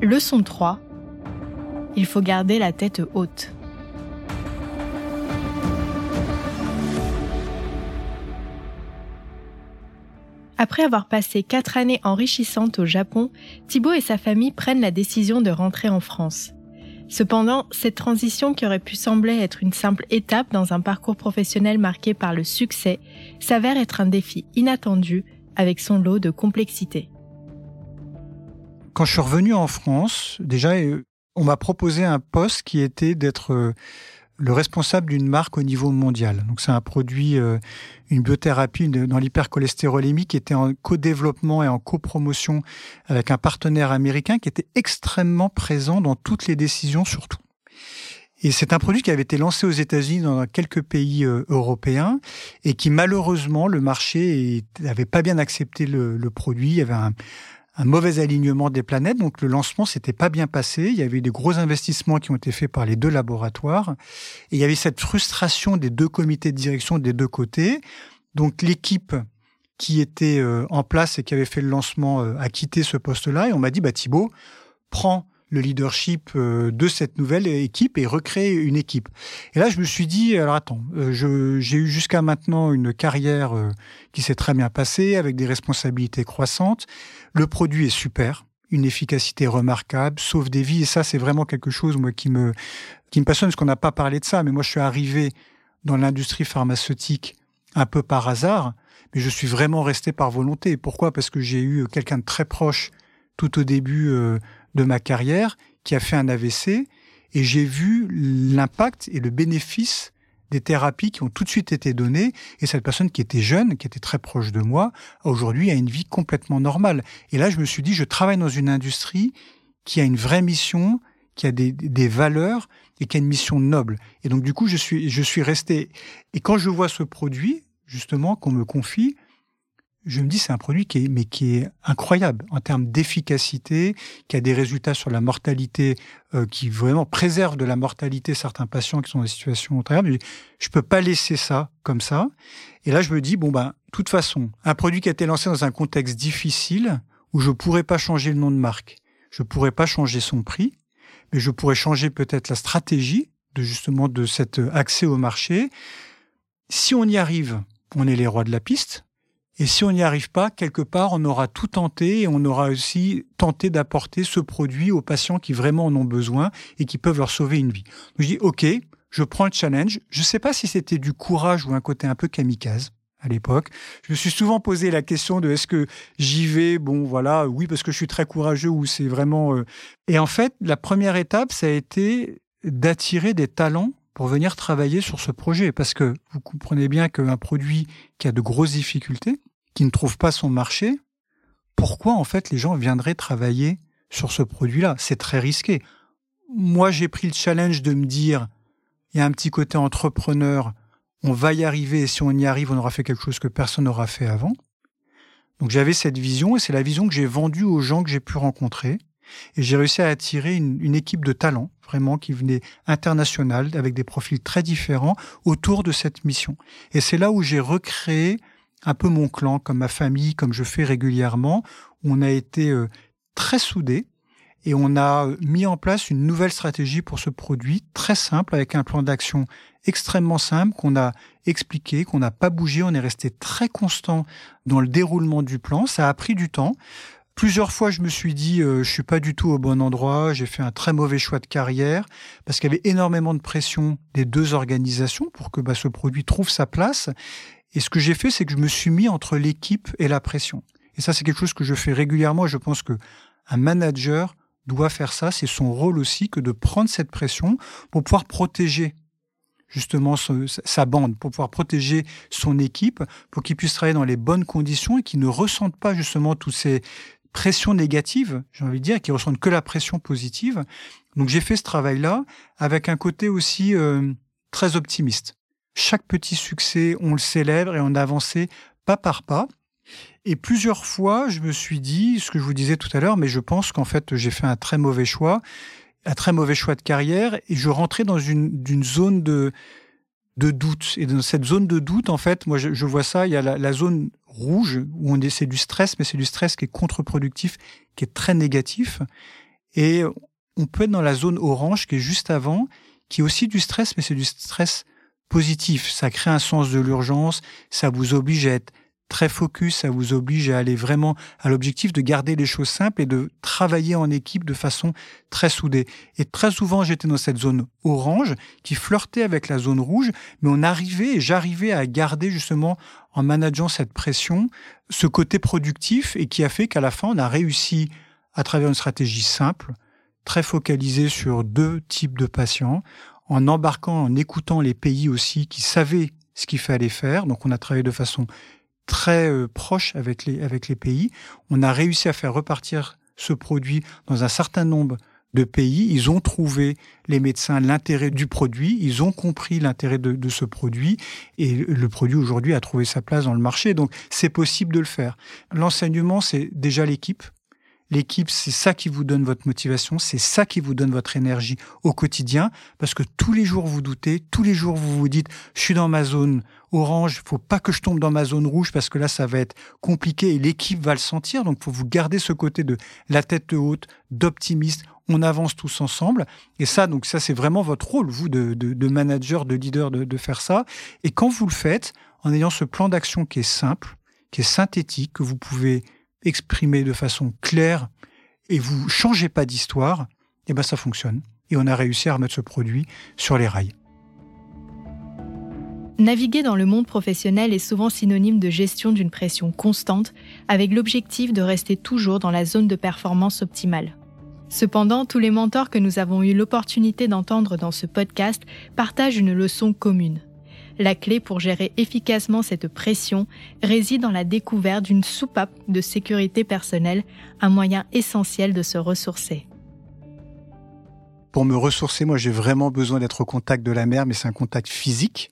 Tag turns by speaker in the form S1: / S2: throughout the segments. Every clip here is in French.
S1: Leçon 3. Il faut garder la tête haute. Après avoir passé quatre années enrichissantes au Japon, Thibaut et sa famille prennent la décision de rentrer en France. Cependant, cette transition qui aurait pu sembler être une simple étape dans un parcours professionnel marqué par le succès s'avère être un défi inattendu avec son lot de complexité.
S2: Quand je suis revenu en France, déjà, euh, on m'a proposé un poste qui était d'être euh, le responsable d'une marque au niveau mondial. Donc c'est un produit, euh, une biothérapie dans l'hypercholestérolémie qui était en co-développement et en copromotion avec un partenaire américain qui était extrêmement présent dans toutes les décisions surtout. Et c'est un produit qui avait été lancé aux États-Unis dans quelques pays européens et qui malheureusement le marché n'avait pas bien accepté le, le produit. Il y avait un, un mauvais alignement des planètes. Donc le lancement s'était pas bien passé. Il y avait des gros investissements qui ont été faits par les deux laboratoires. Et il y avait cette frustration des deux comités de direction des deux côtés. Donc l'équipe qui était euh, en place et qui avait fait le lancement euh, a quitté ce poste-là. Et on m'a dit, bah, Thibault, prends le leadership euh, de cette nouvelle équipe et recréer une équipe. Et là, je me suis dit, alors attends, euh, j'ai eu jusqu'à maintenant une carrière euh, qui s'est très bien passée, avec des responsabilités croissantes. Le produit est super, une efficacité remarquable, sauve des vies, et ça, c'est vraiment quelque chose moi, qui, me, qui me passionne, parce qu'on n'a pas parlé de ça, mais moi, je suis arrivé dans l'industrie pharmaceutique un peu par hasard, mais je suis vraiment resté par volonté. Pourquoi? Parce que j'ai eu quelqu'un de très proche tout au début de ma carrière qui a fait un AVC et j'ai vu l'impact et le bénéfice des thérapies qui ont tout de suite été données et cette personne qui était jeune, qui était très proche de moi, aujourd'hui a une vie complètement normale. Et là, je me suis dit, je travaille dans une industrie qui a une vraie mission, qui a des, des valeurs et qui a une mission noble. Et donc, du coup, je suis, je suis resté. Et quand je vois ce produit, justement, qu'on me confie, je me dis c'est un produit qui est, mais qui est incroyable en termes d'efficacité, qui a des résultats sur la mortalité, euh, qui vraiment préserve de la mortalité certains patients qui sont dans des situations très graves. Je peux pas laisser ça comme ça. Et là, je me dis bon ben, toute façon, un produit qui a été lancé dans un contexte difficile où je pourrais pas changer le nom de marque, je pourrais pas changer son prix, mais je pourrais changer peut-être la stratégie de justement de cet accès au marché. Si on y arrive, on est les rois de la piste et si on n'y arrive pas, quelque part, on aura tout tenté et on aura aussi tenté d'apporter ce produit aux patients qui vraiment en ont besoin et qui peuvent leur sauver une vie. Donc je dis, OK, je prends le challenge. Je ne sais pas si c'était du courage ou un côté un peu kamikaze à l'époque. Je me suis souvent posé la question de est-ce que j'y vais? Bon, voilà, oui, parce que je suis très courageux ou c'est vraiment... Euh, et en fait, la première étape, ça a été d'attirer des talents pour venir travailler sur ce projet. Parce que vous comprenez bien qu'un produit qui a de grosses difficultés, qui ne trouve pas son marché, pourquoi en fait les gens viendraient travailler sur ce produit-là? C'est très risqué. Moi, j'ai pris le challenge de me dire, il y a un petit côté entrepreneur, on va y arriver et si on y arrive, on aura fait quelque chose que personne n'aura fait avant. Donc j'avais cette vision et c'est la vision que j'ai vendue aux gens que j'ai pu rencontrer. Et j'ai réussi à attirer une, équipe de talents, vraiment, qui venait internationale, avec des profils très différents, autour de cette mission. Et c'est là où j'ai recréé un peu mon clan, comme ma famille, comme je fais régulièrement. On a été euh, très soudés et on a euh, mis en place une nouvelle stratégie pour ce produit, très simple, avec un plan d'action extrêmement simple qu'on a expliqué, qu'on n'a pas bougé. On est resté très constant dans le déroulement du plan. Ça a pris du temps. Plusieurs fois, je me suis dit, euh, je suis pas du tout au bon endroit. J'ai fait un très mauvais choix de carrière parce qu'il y avait énormément de pression des deux organisations pour que bah, ce produit trouve sa place. Et ce que j'ai fait, c'est que je me suis mis entre l'équipe et la pression. Et ça, c'est quelque chose que je fais régulièrement. Je pense que un manager doit faire ça. C'est son rôle aussi que de prendre cette pression pour pouvoir protéger justement sa bande, pour pouvoir protéger son équipe, pour qu'il puisse travailler dans les bonnes conditions et qu'il ne ressente pas justement toutes ces pressions négatives, j'ai envie de dire, qu'il ressente que la pression positive. Donc j'ai fait ce travail-là avec un côté aussi euh, très optimiste. Chaque petit succès, on le célèbre et on a avancé pas par pas. Et plusieurs fois, je me suis dit, ce que je vous disais tout à l'heure, mais je pense qu'en fait, j'ai fait un très mauvais choix, un très mauvais choix de carrière, et je rentrais dans une, zone de, de doute. Et dans cette zone de doute, en fait, moi, je, vois ça, il y a la, zone rouge, où on c'est du stress, mais c'est du stress qui est contre-productif, qui est très négatif. Et on peut être dans la zone orange qui est juste avant, qui est aussi du stress, mais c'est du stress positif. Ça crée un sens de l'urgence, ça vous oblige à être très focus, ça vous oblige à aller vraiment à l'objectif de garder les choses simples et de travailler en équipe de façon très soudée. Et très souvent, j'étais dans cette zone orange qui flirtait avec la zone rouge, mais on arrivait et j'arrivais à garder justement en manageant cette pression ce côté productif et qui a fait qu'à la fin, on a réussi à travers une stratégie simple, très focalisée sur deux types de patients, en embarquant, en écoutant les pays aussi qui savaient ce qu'il fallait faire. Donc on a travaillé de façon très euh, proche avec les, avec les pays. On a réussi à faire repartir ce produit dans un certain nombre de pays. Ils ont trouvé, les médecins, l'intérêt du produit. Ils ont compris l'intérêt de, de, ce produit. Et le produit aujourd'hui a trouvé sa place dans le marché. Donc c'est possible de le faire. L'enseignement, c'est déjà l'équipe. L'équipe, c'est ça qui vous donne votre motivation, c'est ça qui vous donne votre énergie au quotidien, parce que tous les jours vous doutez, tous les jours vous vous dites, je suis dans ma zone orange, faut pas que je tombe dans ma zone rouge, parce que là ça va être compliqué et l'équipe va le sentir, donc faut vous garder ce côté de la tête haute, d'optimiste, on avance tous ensemble. Et ça, donc ça, c'est vraiment votre rôle, vous, de, manager, de leader, de, de faire ça. Et quand vous le faites, en ayant ce plan d'action qui est simple, qui est synthétique, que vous pouvez exprimer de façon claire et vous changez pas d'histoire, eh ben ça fonctionne. Et on a réussi à remettre ce produit sur les rails.
S1: Naviguer dans le monde professionnel est souvent synonyme de gestion d'une pression constante, avec l'objectif de rester toujours dans la zone de performance optimale. Cependant, tous les mentors que nous avons eu l'opportunité d'entendre dans ce podcast partagent une leçon commune. La clé pour gérer efficacement cette pression réside dans la découverte d'une soupape de sécurité personnelle, un moyen essentiel de se ressourcer.
S2: Pour me ressourcer, moi j'ai vraiment besoin d'être au contact de la mer, mais c'est un contact physique,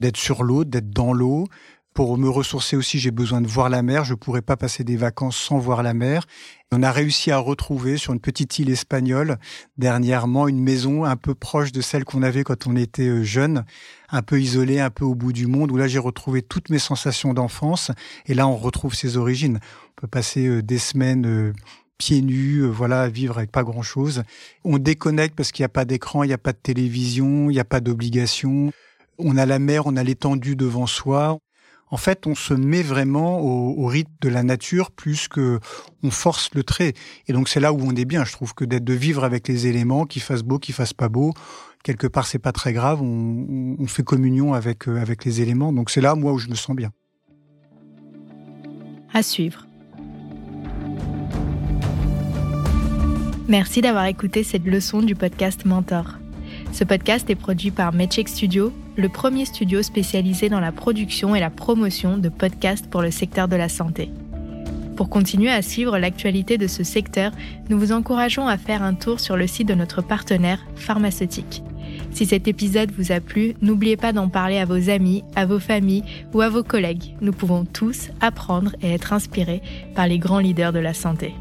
S2: d'être sur l'eau, d'être dans l'eau, pour me ressourcer aussi, j'ai besoin de voir la mer. Je pourrais pas passer des vacances sans voir la mer. On a réussi à retrouver sur une petite île espagnole dernièrement une maison un peu proche de celle qu'on avait quand on était euh, jeune, un peu isolée, un peu au bout du monde, où là j'ai retrouvé toutes mes sensations d'enfance. Et là, on retrouve ses origines. On peut passer euh, des semaines euh, pieds nus, voilà, vivre avec pas grand chose. On déconnecte parce qu'il n'y a pas d'écran, il n'y a pas de télévision, il n'y a pas d'obligation. On a la mer, on a l'étendue devant soi en fait, on se met vraiment au, rythme de la nature plus que on force le trait. Et donc c'est là où on est bien, je trouve, que d'être de vivre avec les éléments, qu'il fasse beau, qu'il fasse pas beau. Quelque part, c'est pas très grave. On, fait communion avec euh, avec les éléments. Donc c'est là, moi, où je me sens bien.
S1: À suivre. Merci d'avoir écouté cette leçon du podcast Mentor. Ce podcast est produit par Medcheck Studio, le premier studio spécialisé dans la production et la promotion de podcasts pour le secteur de la santé. Pour continuer à suivre l'actualité de ce secteur, nous vous encourageons à faire un tour sur le site de notre partenaire pharmaceutique. Si cet épisode vous a plu, n'oubliez pas d'en parler à vos amis, à vos familles ou à vos collègues. Nous pouvons tous apprendre et être inspirés par les grands leaders de la santé.